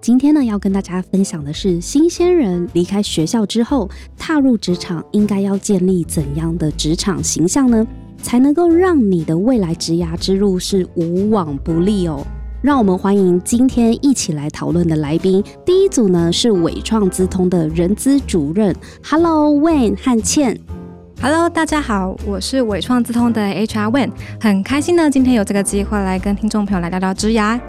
今天呢，要跟大家分享的是，新鲜人离开学校之后，踏入职场应该要建立怎样的职场形象呢？才能够让你的未来职涯之路是无往不利哦。让我们欢迎今天一起来讨论的来宾。第一组呢是伟创资通的人资主任，Hello Wayne 和倩。Hello，大家好，我是伟创资通的 HR Wayne，很开心呢，今天有这个机会来跟听众朋友来聊聊职涯。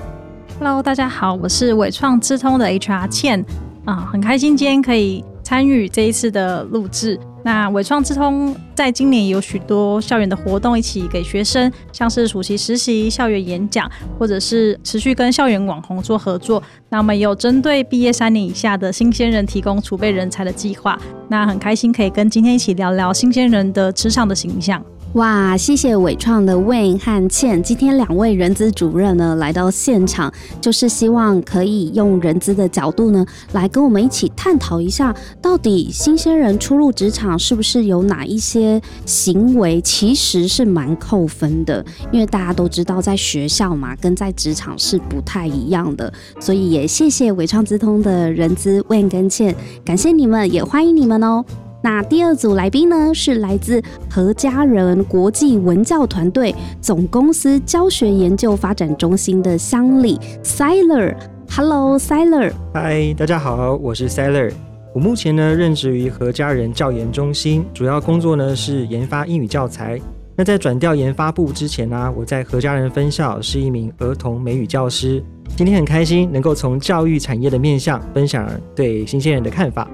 Hello，大家好，我是伟创智通的 HR 倩啊，很开心今天可以参与这一次的录制。那伟创智通在今年有许多校园的活动，一起给学生，像是暑期实习、校园演讲，或者是持续跟校园网红做合作。那我们有针对毕业三年以下的新鲜人提供储备人才的计划。那很开心可以跟今天一起聊聊新鲜人的职场的形象。哇，谢谢伟创的 Wayne 和倩，今天两位人资主任呢来到现场，就是希望可以用人资的角度呢来跟我们一起探讨一下，到底新鲜人初入职场是不是有哪一些行为其实是蛮扣分的？因为大家都知道，在学校嘛跟在职场是不太一样的，所以也谢谢伟创资通的人资 Wayne 跟倩，感谢你们，也欢迎你们哦。那第二组来宾呢，是来自何家人国际文教团队总公司教学研究发展中心的乡里 Siler。Hello，Siler。嗨，大家好，我是 Siler。我目前呢任职于何家人教研中心，主要工作呢是研发英语教材。那在转调研发部之前呢，我在何家人分校是一名儿童美语教师。今天很开心能够从教育产业的面向分享对新鲜人的看法。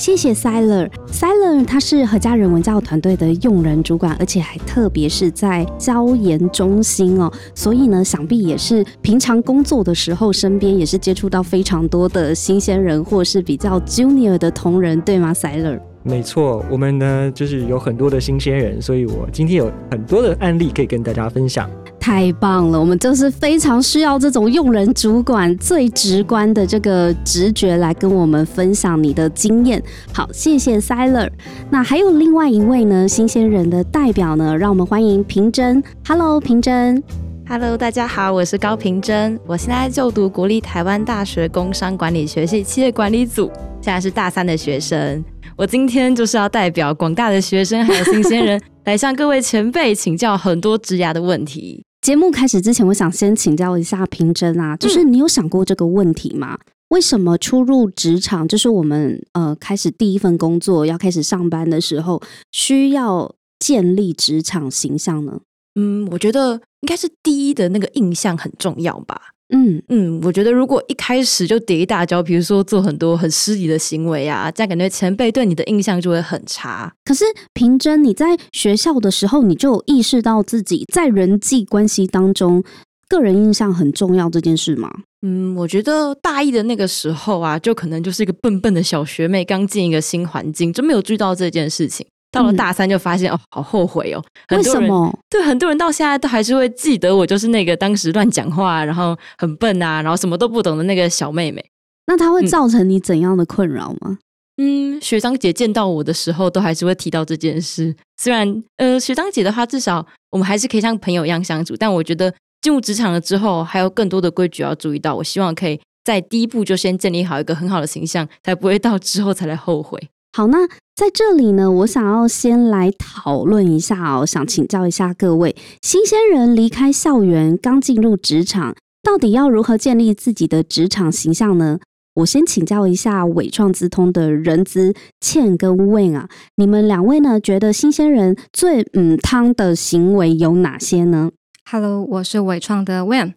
谢谢 Siler，Siler 他是何家人文教团队的用人主管，而且还特别是在教研中心哦，所以呢，想必也是平常工作的时候，身边也是接触到非常多的新鲜人，或是比较 junior 的同仁，对吗，Siler？没错，我们呢就是有很多的新鲜人，所以我今天有很多的案例可以跟大家分享。太棒了，我们就是非常需要这种用人主管最直观的这个直觉来跟我们分享你的经验。好，谢谢 Siler。那还有另外一位呢，新鲜人的代表呢，让我们欢迎平真。Hello，平真。Hello，大家好，我是高平真，我现在就读国立台湾大学工商管理学系企业管理组，现在是大三的学生。我今天就是要代表广大的学生还有新鲜人，来向各位前辈请教很多职涯的问题。节目开始之前，我想先请教一下平真啊，就是你有想过这个问题吗？为什么初入职场，就是我们呃开始第一份工作要开始上班的时候，需要建立职场形象呢？嗯，我觉得应该是第一的那个印象很重要吧。嗯嗯，我觉得如果一开始就跌一大跤，比如说做很多很失礼的行为啊，这样感觉前辈对你的印象就会很差。可是平真，你在学校的时候，你就有意识到自己在人际关系当中，个人印象很重要这件事吗？嗯，我觉得大一的那个时候啊，就可能就是一个笨笨的小学妹，刚进一个新环境，就没有注意到这件事情。到了大三就发现哦，好后悔哦。为什么？对很多人到现在都还是会记得我，就是那个当时乱讲话，然后很笨啊，然后什么都不懂的那个小妹妹。那它会造成你怎样的困扰吗？嗯，学长姐见到我的时候，都还是会提到这件事。虽然呃，学长姐的话，至少我们还是可以像朋友一样相处。但我觉得进入职场了之后，还有更多的规矩要注意到。我希望可以在第一步就先建立好一个很好的形象，才不会到之后才来后悔。好，那在这里呢，我想要先来讨论一下哦，想请教一下各位新鲜人离开校园，刚进入职场，到底要如何建立自己的职场形象呢？我先请教一下伟创资通的人资倩跟 Win 啊，你们两位呢，觉得新鲜人最嗯汤的行为有哪些呢？Hello，我是伟创的 Win。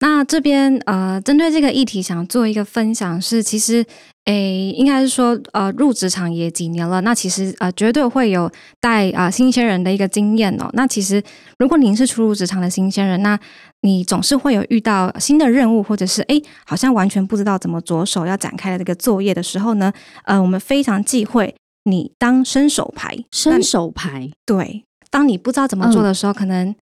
那这边呃，针对这个议题，想做一个分享是，其实诶，应该是说，呃，入职场也几年了，那其实呃，绝对会有带啊、新鲜人的一个经验哦。那其实，如果您是初入职场的新鲜人，那你总是会有遇到新的任务，或者是诶，好像完全不知道怎么着手要展开的这个作业的时候呢，呃，我们非常忌讳你当伸手牌，伸手牌，对，当你不知道怎么做的时候，可能哎，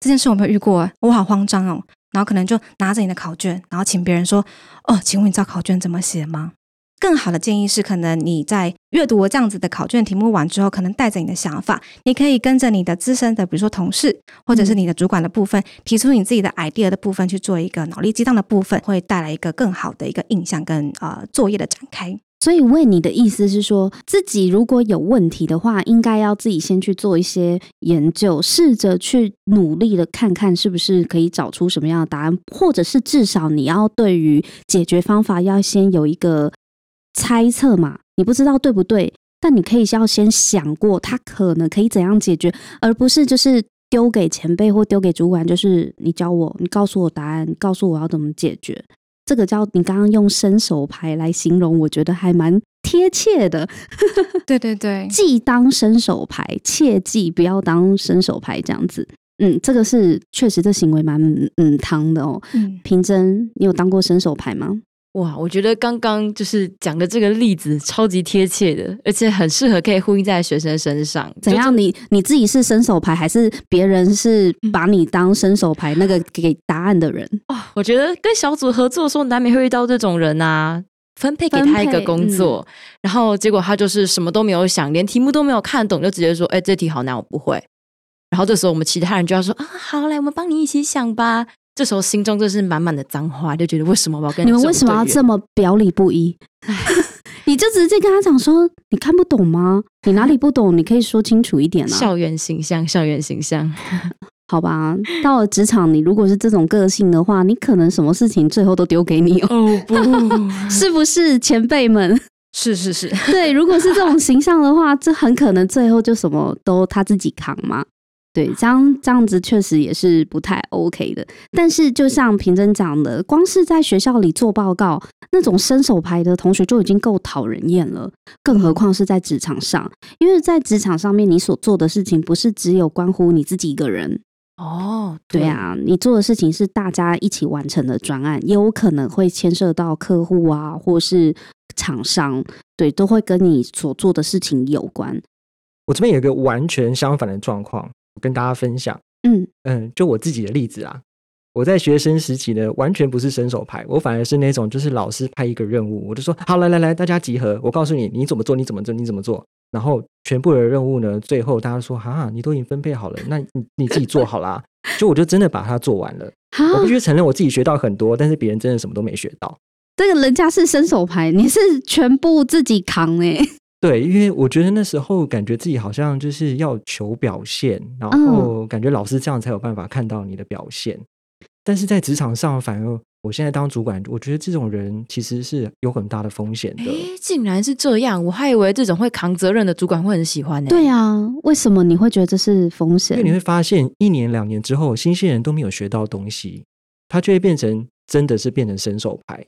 这件事我没有遇过，我好慌张哦。然后可能就拿着你的考卷，然后请别人说：“哦，请问你知道考卷怎么写吗？”更好的建议是，可能你在阅读这样子的考卷题目完之后，可能带着你的想法，你可以跟着你的资深的，比如说同事或者是你的主管的部分，提出你自己的 idea 的部分去做一个脑力激荡的部分，会带来一个更好的一个印象跟呃作业的展开。所以问你的意思是说，自己如果有问题的话，应该要自己先去做一些研究，试着去努力的看看是不是可以找出什么样的答案，或者是至少你要对于解决方法要先有一个猜测嘛。你不知道对不对，但你可以要先想过，他可能可以怎样解决，而不是就是丢给前辈或丢给主管，就是你教我，你告诉我答案，告诉我要怎么解决。这个叫你刚刚用伸手牌来形容，我觉得还蛮贴切的。对对对，既当伸手牌，切记不要当伸手牌这样子。嗯，这个是确实这行为蛮嗯汤的哦。嗯，平真，你有当过伸手牌吗？哇，我觉得刚刚就是讲的这个例子超级贴切的，而且很适合可以呼应在学生身上。怎样？你你自己是伸手牌，还是别人是把你当伸手牌那个给答案的人？哦，我觉得跟小组合作的时候，难免会遇到这种人啊。分配给他一个工作，然后结果他就是什么都没有想，连题目都没有看懂，就直接说：“哎，这题好难，我不会。”然后这时候我们其他人就要说：“啊，好，来，我们帮你一起想吧。”这时候心中就是满满的脏话，就觉得为什么我要跟你们为什么要这么表里不一？你就直接跟他讲说，你看不懂吗？你哪里不懂？你可以说清楚一点啊。校园形象，校园形象，好吧。到了职场，你如果是这种个性的话，你可能什么事情最后都丢给你哦。不，是不是前辈们？是是是，对。如果是这种形象的话，这很可能最后就什么都他自己扛嘛。对，这样这样子确实也是不太 OK 的。但是就像平真讲的，光是在学校里做报告，那种伸手牌的同学就已经够讨人厌了，更何况是在职场上。因为在职场上面，你所做的事情不是只有关乎你自己一个人哦。对啊，你做的事情是大家一起完成的专案，也有可能会牵涉到客户啊，或是厂商，对，都会跟你所做的事情有关。我这边有一个完全相反的状况。跟大家分享，嗯嗯，就我自己的例子啊，我在学生时期呢，完全不是伸手牌，我反而是那种，就是老师派一个任务，我就说好，来来来，大家集合，我告诉你你怎么做，你怎么做，你怎么做，然后全部的任务呢，最后大家说哈，你都已经分配好了，那你你自己做好啦，就我就真的把它做完了。我必须承认我自己学到很多，但是别人真的什么都没学到。这个人家是伸手牌，你是全部自己扛哎。对，因为我觉得那时候感觉自己好像就是要求表现，然后感觉老师这样才有办法看到你的表现。但是在职场上，反而我现在当主管，我觉得这种人其实是有很大的风险的。竟然是这样，我还以为这种会扛责任的主管会很喜欢呢。对啊，为什么你会觉得这是风险？因为你会发现，一年两年之后，新鲜人都没有学到东西，他就会变成真的是变成伸手牌。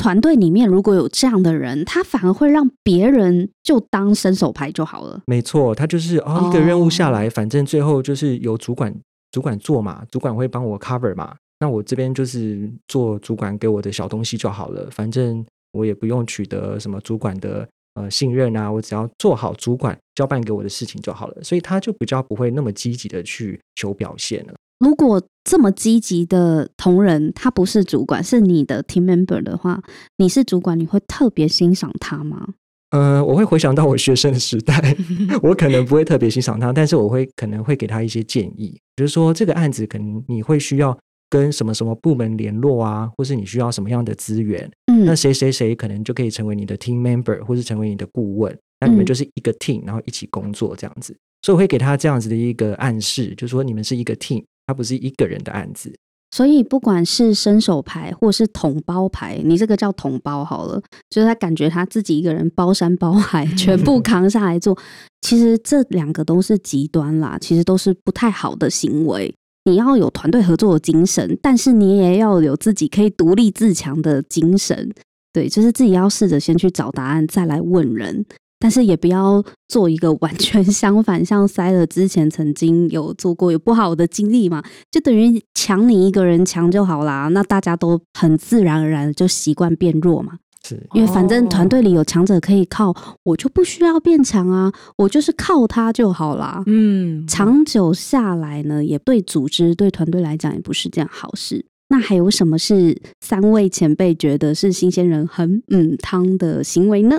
团队里面如果有这样的人，他反而会让别人就当伸手牌就好了。没错，他就是哦，一个任务下来，反正最后就是由主管主管做嘛，主管会帮我 cover 嘛，那我这边就是做主管给我的小东西就好了。反正我也不用取得什么主管的呃信任啊，我只要做好主管交办给我的事情就好了。所以他就比较不会那么积极的去求表现了。如果这么积极的同仁，他不是主管，是你的 team member 的话，你是主管，你会特别欣赏他吗？呃，我会回想到我学生的时代，我可能不会特别欣赏他，但是我会可能会给他一些建议，比如说这个案子可能你会需要跟什么什么部门联络啊，或是你需要什么样的资源，嗯，那谁谁谁可能就可以成为你的 team member，或是成为你的顾问，那你们就是一个 team，然后一起工作这样子，所以我会给他这样子的一个暗示，就是说你们是一个 team。它不是一个人的案子，所以不管是伸手牌或是统包牌，你这个叫统包好了，就是他感觉他自己一个人包山包海，全部扛下来做。其实这两个都是极端啦，其实都是不太好的行为。你要有团队合作的精神，但是你也要有自己可以独立自强的精神。对，就是自己要试着先去找答案，再来问人。但是也不要做一个完全相反，像塞了之前曾经有做过有不好的经历嘛，就等于强你一个人强就好啦，那大家都很自然而然就习惯变弱嘛。是因为反正团队里有强者可以靠，我就不需要变强啊，我就是靠他就好啦。嗯，长久下来呢，也对组织对团队来讲也不是件好事。那还有什么是三位前辈觉得是新鲜人很嗯汤的行为呢？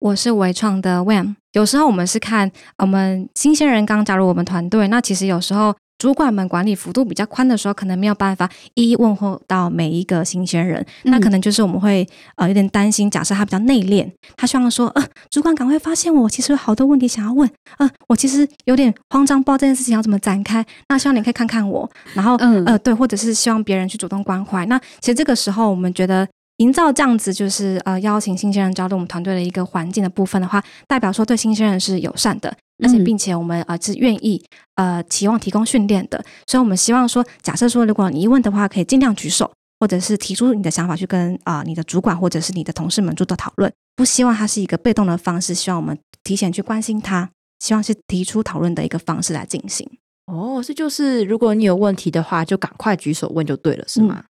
我是微创的 Wam，有时候我们是看我们新鲜人刚加入我们团队，那其实有时候主管们管理幅度比较宽的时候，可能没有办法一一问候到每一个新鲜人，那可能就是我们会呃有点担心，假设他比较内敛，他希望说呃主管赶快发现我，其实有好多问题想要问，呃我其实有点慌张，不知道这件事情要怎么展开，那希望你可以看看我，然后嗯。呃对，或者是希望别人去主动关怀，那其实这个时候我们觉得。营造这样子就是呃邀请新鲜人加入我们团队的一个环境的部分的话，代表说对新鲜人是友善的，而且嗯并且我们呃是愿意呃期望提供训练的，所以我们希望说，假设说如果你疑问的话，可以尽量举手，或者是提出你的想法去跟啊、你的主管或者是你的同事们做做讨论，不希望它是一个被动的方式，希望我们提前去关心他，希望是提出讨论的一个方式来进行。哦，这就是如果你有问题的话，就赶快举手问就对了，是吗？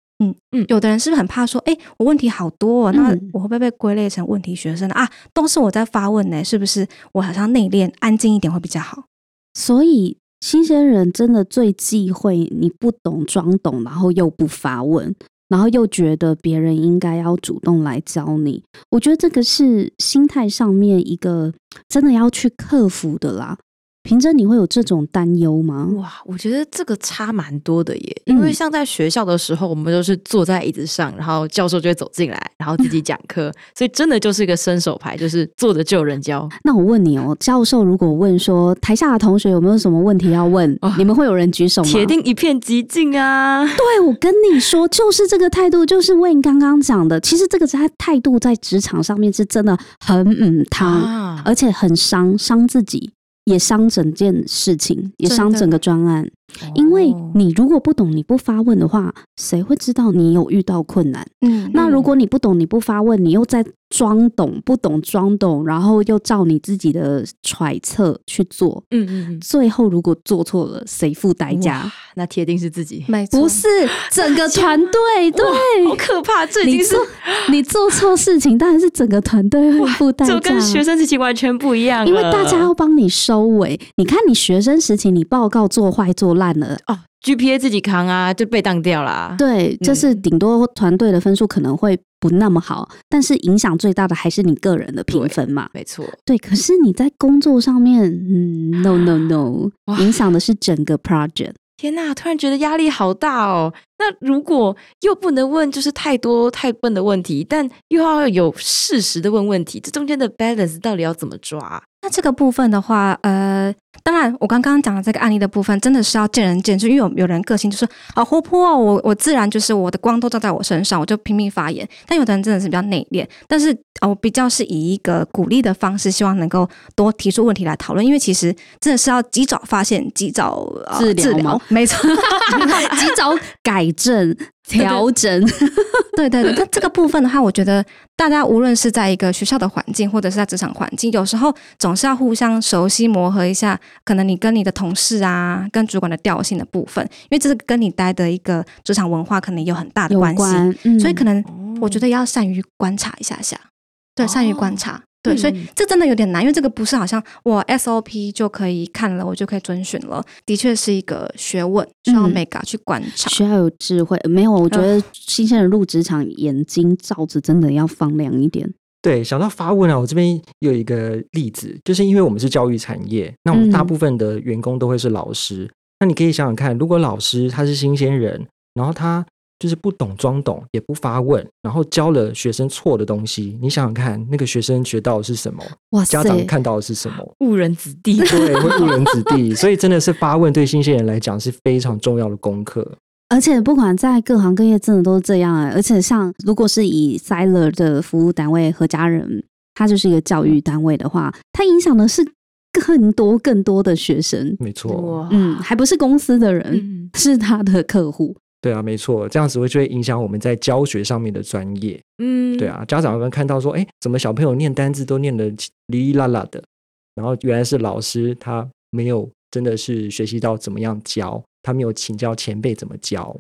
有的人是不是很怕说，哎，我问题好多、哦，那嗯我会不会被归类成问题学生啊？都是我在发问呢，是不是？我好像内敛、安静一点会比较好。所以新鲜人真的最忌讳你不懂装懂，然后又不发问，然后又觉得别人应该要主动来教你。我觉得这个是心态上面一个真的要去克服的啦。平真，你会有这种担忧吗？哇，我觉得这个差蛮多的耶，因为嗯像在学校的时候，我们都是坐在椅子上，然后教授就会走进来，然后自己讲课，所以真的就是一个伸手牌，就是坐着就有人教。那我问你哦，教授如果问说台下的同学有没有什么问题要问，哦你们会有人举手吗？铁定一片寂静啊！对，我跟你说，就是这个态度，就是为你刚刚讲的。其实这个在态度在职场上面是真的很嗯汤，啊，而且很伤伤自己，也伤整件事情，也伤整个专案。因为哦你如果不懂，你不发问的话，谁会知道你有遇到困难？嗯那如果你不懂，你不发问，你又在装懂，不懂装懂，然后又照你自己的揣测去做，嗯嗯嗯，最后如果做错了，谁付代价？那铁定是自己，没错，不是整个团队，对，好可怕！这已经是你做你做错事情，当然是整个团队会付代价。就跟学生时期完全不一样，因为大家要帮你收尾。你看，你学生时期你报告做坏做烂了，哦 GPA 自己扛啊，就被当掉啦。对，就是顶多团队的分数可能会不那么好，但是影响最大的还是你个人的评分嘛。没错，对，可是你在工作上面，嗯，no no no，影响的是整个 project。天呐，突然觉得压力好大哦。那如果又不能问就是太多太笨的问题，但又要有适时的问问题，这中间的 balance 到底要怎么抓？那这个部分的话，呃，当然我刚刚讲的这个案例的部分，真的是要见仁见智，因为有有人个性就是好活泼哦，我我自然就是我的光都照在我身上，我就拼命发言。但有的人真的是比较内敛，但是呃我比较是以一个鼓励的方式，希望能够多提出问题来讨论，因为其实真的是要及早发现、及早、治疗，没错。及早改正、调整。对对对，那这个部分的话，我觉得大家无论是在一个学校的环境，或者是在职场环境，有时候总是要互相熟悉、磨合一下，可能你跟你的同事啊、跟主管的调性的部分，因为这是跟你待的一个职场文化可能有很大的关系，关，嗯所以可能我觉得要善于观察一下下，对，善于观察。对，所以嗯这真的有点难，因为这个不是好像我 SOP 就可以看了，我就可以遵循了，的确是一个学问，需要嗯 mega 去观察。需要有智慧。没有，我觉得新鲜人入职场，眼睛罩子真的要放亮一点。对，想到发问啊，我这边有一个例子，就是因为我们是教育产业，那我们大嗯部分的员工都会是老师。那你可以想想看，如果老师他是新鲜人，然后他就是不懂装懂，也不发问，然后教了学生错的东西，你想想看，那个学生学到的是什么？哇塞家，长看到的是什么？误人子弟。对，会误人子弟。所以真的是发问对新鲜人来讲是非常重要的功课。而且不管在各行各业，真的都是这样啊。而且像如果是以 Siler 的服务单位和家人，他就是一个教育单位的话，他影响的是更多更多的学生。没错，嗯，还不是公司的人，嗯，是他的客户。对啊，没错，这样子会就会影响我们在教学上面的专业。嗯，对，啊，家长们看到说，哎，怎么小朋友念单字都念得哩哩啦啦的，然后原来是老师他没有真的是学习到怎么样教，他没有请教前辈怎么教。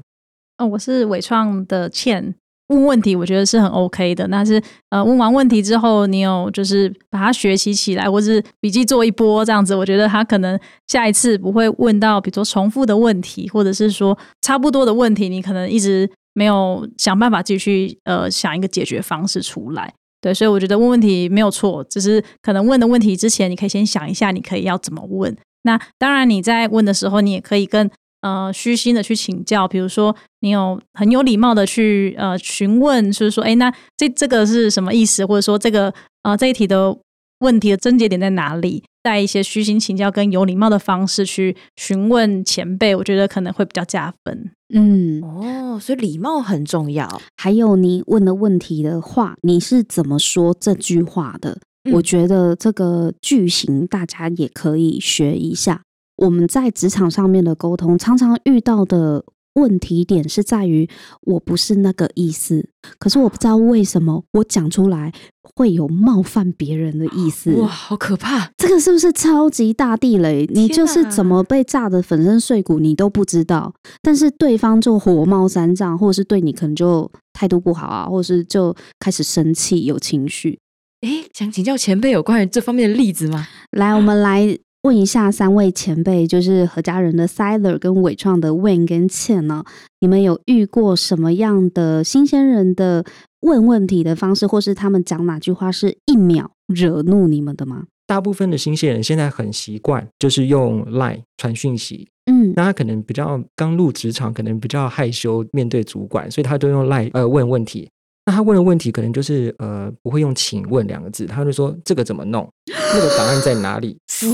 哦，我是伟创的倩。问问题，我觉得是很 OK 的。但是，呃，问完问题之后，你有就是把它学习起来，或是笔记做一波这样子，我觉得他可能下一次不会问到，比如说重复的问题，或者是说差不多的问题，你可能一直没有想办法继续呃想一个解决方式出来。对，所以我觉得问问题没有错，只是可能问的问题之前，你可以先想一下，你可以要怎么问。那当然，你在问的时候，你也可以跟。呃，虚心的去请教，比如说你有很有礼貌的去呃询问，就是说，哎，那这这个是什么意思？或者说这个呃这一题的问题的症结点在哪里？带一些虚心请教跟有礼貌的方式去询问前辈，我觉得可能会比较加分。嗯，哦，所以礼貌很重要。还有你问的问题的话，你是怎么说这句话的？我觉得这个句型大家也可以学一下。我们在职场上面的沟通，常常遇到的问题点是在于，我不是那个意思，可是我不知道为什么我讲出来会有冒犯别人的意思。哇，好可怕！这个是不是超级大地雷？你就是怎么被炸的粉身碎骨，你都不知道，但是对方就火冒三丈，或者是对你可能就态度不好啊，或者是就开始生气，有情绪。哎，想请教前辈有关于这方面的例子吗？来，我们来。问一下三位前辈，就是何家人的 Siler 跟伟创的 Win 跟倩呢？你们有遇过什么样的新鲜人的问问题的方式，或是他们讲哪句话是一秒惹怒你们的吗？大部分的新鲜人现在很习惯，就是用 Line 传讯息。嗯，那他可能比较刚入职场，可能比较害羞面对主管，所以他都用 Line 呃问问题。那他问的问题可能就是呃不会用“请问”两个字，他就说这个怎么弄，那个答案在哪里？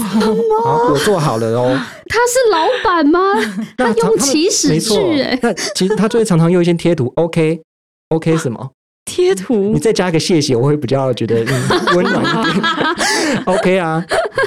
好，我做好了哦。他是老板吗？他用起始句哎。那其实他就会常常用一些贴图，OK，OK 什么贴图？你再加一个谢谢，我会比较觉得温暖一点。OK 啊，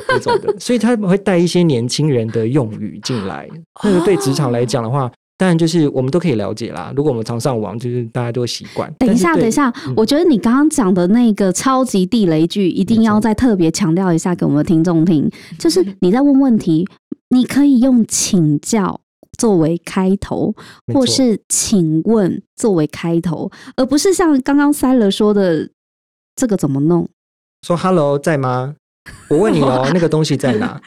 这种的，所以他会带一些年轻人的用语进来。那个对职场来讲的话。当然，就是我们都可以了解啦。如果我们常上网，就是大家都会习惯。等一下，等一下，我觉得你刚刚讲的那个超级地雷句，一定要再特别强调一下给我们的听众听。就是你在问问题，你可以用请教作为开头，或是请问作为开头，而不是像刚刚塞勒说的这个怎么弄？说 “hello” 在吗？我问你哦，那个东西在哪？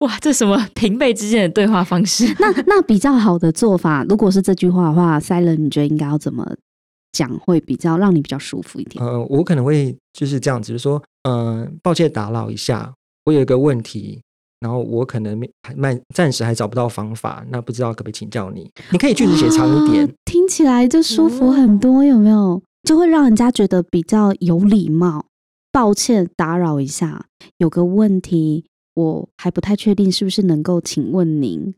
哇，这什么 平辈之间的对话方式？那那比较好的做法，如果是这句话的话，Silent，你觉得应该要怎么讲会比较让你比较舒服一点？呃，我可能会就是这样子，就说，呃，抱歉打扰一下，我有一个问题，然后我可能慢暂时还找不到方法，那不知道可不可以请教你？你可以句子写长一点，听起来就舒服很多，有没有？就会让人家觉得比较有礼貌。抱歉打扰一下，有个问题。我还不太确定是不是能够请问您，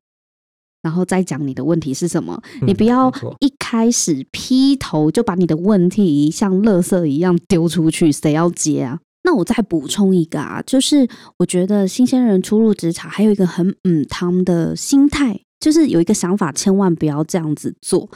然后再讲你的问题是什么。你不要一开始劈头就把你的问题像垃圾一样丢出去，谁要接啊？那我再补充一个啊，就是我觉得新鲜人初入职场还有一个很嗯汤的心态，就是有一个想法，千万不要这样子做。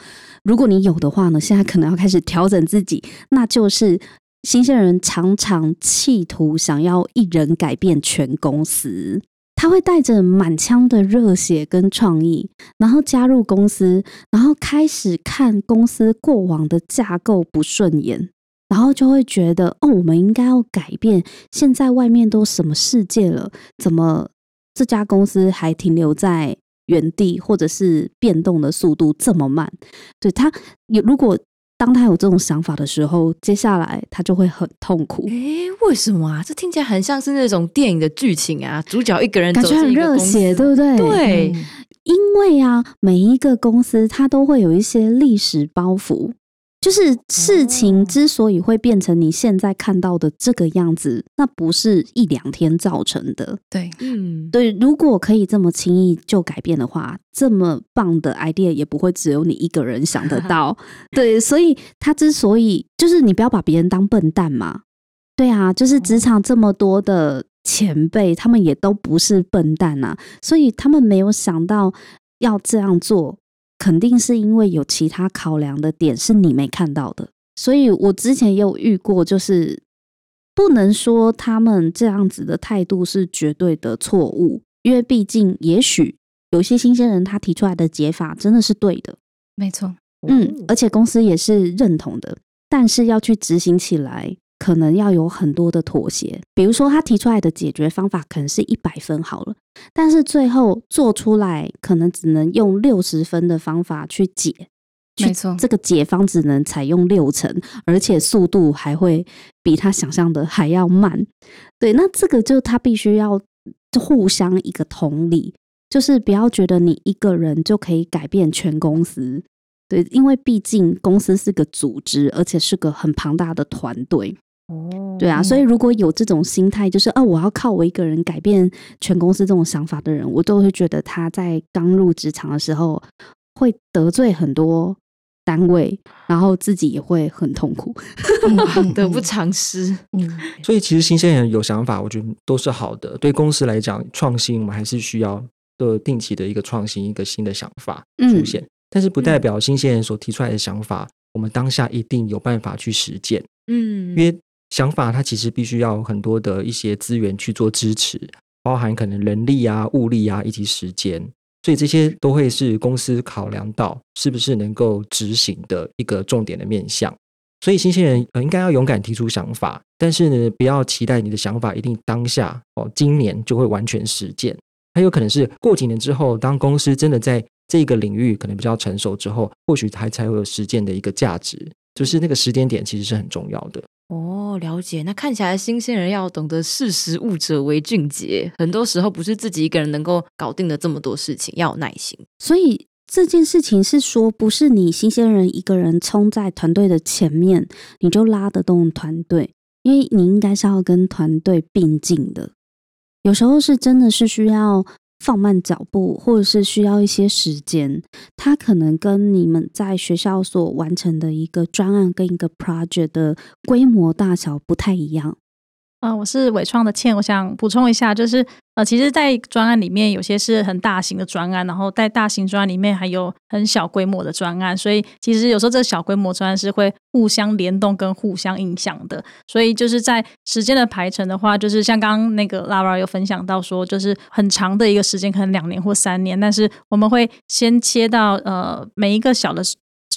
如果你有的话呢，现在可能要开始调整自己，那就是。新鲜人常常企图想要一人改变全公司，他会带着满腔的热血跟创意，然后加入公司，然后开始看公司过往的架构不顺眼，然后就会觉得哦，我们应该要改变。现在外面都什么世界了，怎么这家公司还停留在原地，或者是变动的速度这么慢？对他有如果。当他有这种想法的时候，接下来他就会很痛苦。哎，为什么啊？这听起来很像是那种电影的剧情啊！主角一个人感觉很热血，对不对？对，因为啊，每一个公司它都会有一些历史包袱。就是事情之所以会变成你现在看到的这个样子，那不是一两天造成的。对，嗯，对。如果可以这么轻易就改变的话，这么棒的 idea 也不会只有你一个人想得到。对，所以他之所以就是你不要把别人当笨蛋嘛。对啊，就是职场这么多的前辈，他们也都不是笨蛋啊，所以他们没有想到要这样做。肯定是因为有其他考量的点是你没看到的。所以我之前也有遇过，就是不能说他们这样子的态度是绝对的错误，因为毕竟也许有些新鲜人他提出来的解法真的是对的，没错，嗯，而且公司也是认同的，但是要去执行起来，可能要有很多的妥协。比如说他提出来的解决方法可能是一百分好了，但是最后做出来可能只能用六十分的方法去解。没错这个解方只能采用六成，而且速度还会比他想象的还要慢。对，那这个就他必须要互相一个同理，就是不要觉得你一个人就可以改变全公司。对，因为毕竟公司是个组织，而且是个很庞大的团队。哦对啊，所以如果有这种心态，就是啊，我要靠我一个人改变全公司这种想法的人，我都会觉得他在刚入职场的时候会得罪很多单位，然后自己也会很痛苦。得不偿失。嗯，所以其实新鲜人有想法，我觉得都是好的。对公司来讲，创新我们还是需要的定期的一个创新，一个新的想法出现。但是不代表新鲜人所提出来的想法，我们当下一定有办法去实践。嗯因为想法它其实必须要很多的一些资源去做支持，包含可能人力啊、物力啊以及时间，所以这些都会是公司考量到是不是能够执行的一个重点的面向。所以新鲜人应该要勇敢提出想法，但是呢，不要期待你的想法一定当下哦，今年就会完全实践。它有可能是过几年之后，当公司真的在这个领域可能比较成熟之后，或许它才会有实践的一个价值。就是那个时间点其实是很重要的。了解。那看起来新鲜人要懂得识时务者为俊杰，很多时候不是自己一个人能够搞定的这么多事情，要有耐心。所以这件事情是说，不是你新鲜人一个人冲在团队的前面，你就拉得动团队，因为你应该是要跟团队并进的。有时候是真的是需要放慢脚步，或者是需要一些时间。它可能跟你们在学校所完成的一个专案跟一个 project 的规模大小不太一样。呃，我是伟创的倩，我想补充一下，就是呃，其实，在专案里面有些是很大型的专案，然后在大型专案里面还有很小规模的专案，所以其实有时候这小规模专案是会互相联动跟互相影响的。所以就是在时间的排程的话，就是像刚刚那个 Lara 有分享到说，就是很长的一个时间，可能两年或三年，但是我们会先切到呃每一个小的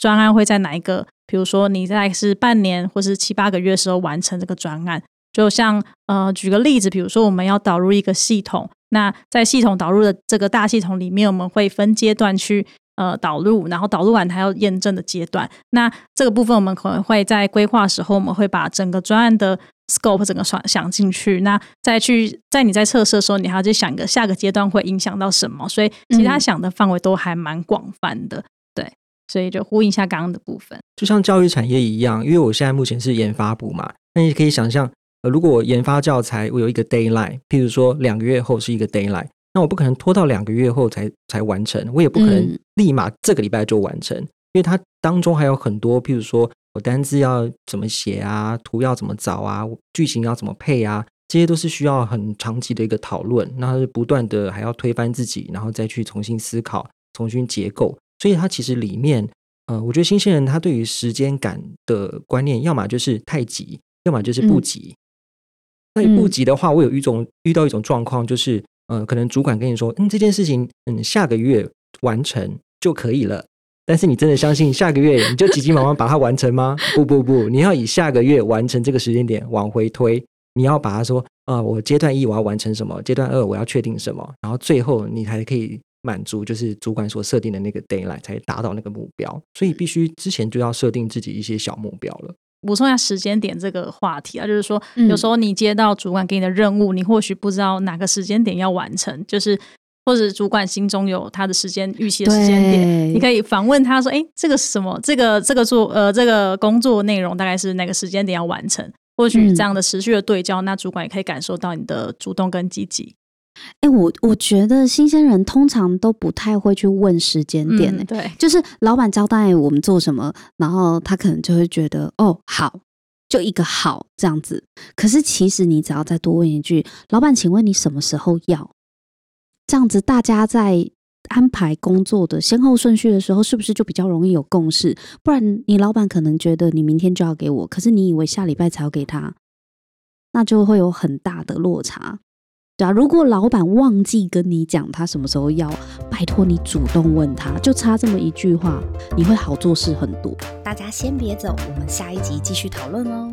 专案会在哪一个，比如说你在是半年或是七八个月的时候完成这个专案。就像呃，举个例子，比如说我们要导入一个系统，那在系统导入的这个大系统里面，我们会分阶段去呃导入，然后导入完它要验证的阶段。那这个部分我们可能会在规划时候，我们会把整个专案的 scope 整个想想进去。那再去在你在测试的时候，你还要去想一个下个阶段会影响到什么。所以其他想的范围都还蛮广泛的，对。所以就呼应一下刚刚的部分。就像教育产业一样，因为我现在目前是研发部嘛，那你可以想象，呃，如果我研发教材，我有一个 d a y l i n e 譬如说两个月后是一个 d a y l i n e 那我不可能拖到两个月后才才完成，我也不可能嗯立马这个礼拜就完成，因为它当中还有很多，譬如说我单字要怎么写啊，图要怎么找啊，剧情要怎么配啊，这些都是需要很长期的一个讨论，那它是不断的还要推翻自己，然后再去重新思考、重新结构，所以它其实里面，呃，我觉得新鲜人他对于时间感的观念，要么就是太急，要么就是不嗯急。那你不嗯急的话，我有一种遇到一种状况，就是呃，可能主管跟你说，嗯，这件事情，嗯，下个月完成就可以了。但是你真的相信下个月你就急急忙忙把它完成吗？不不不，你要以下个月完成这个时间点往回推，你要把它说啊、我阶段一我要完成什么，阶段二我要确定什么，然后最后你才可以满足就是主管所设定的那个 d a y l i n e 才达到那个目标。所以必须之前就要设定自己一些小目标了。补充一下时间点这个话题啊，就是说，嗯有时候你接到主管给你的任务，你或许不知道哪个时间点要完成，就是或者主管心中有他的时间预期的时间点，你可以反问他说：“哎，这个是什么？这个这个做呃这个工作内容大概是哪个时间点要完成？”或许嗯这样的持续的对焦，那主管也可以感受到你的主动跟积极。哎、我我觉得新鲜人通常都不太会去问时间点、欸嗯对，就是老板交代我们做什么，然后他可能就会觉得哦好，就一个好这样子。可是其实你只要再多问一句，老板，请问你什么时候要？这样子大家在安排工作的先后顺序的时候，是不是就比较容易有共识？不然你老板可能觉得你明天就要给我，可是你以为下礼拜才要给他，那就会有很大的落差。对啊，如果老板忘记跟你讲他什么时候要，拜托你主动问他，就差这么一句话，你会好做事很多。大家先别走，我们下一集继续讨论哦。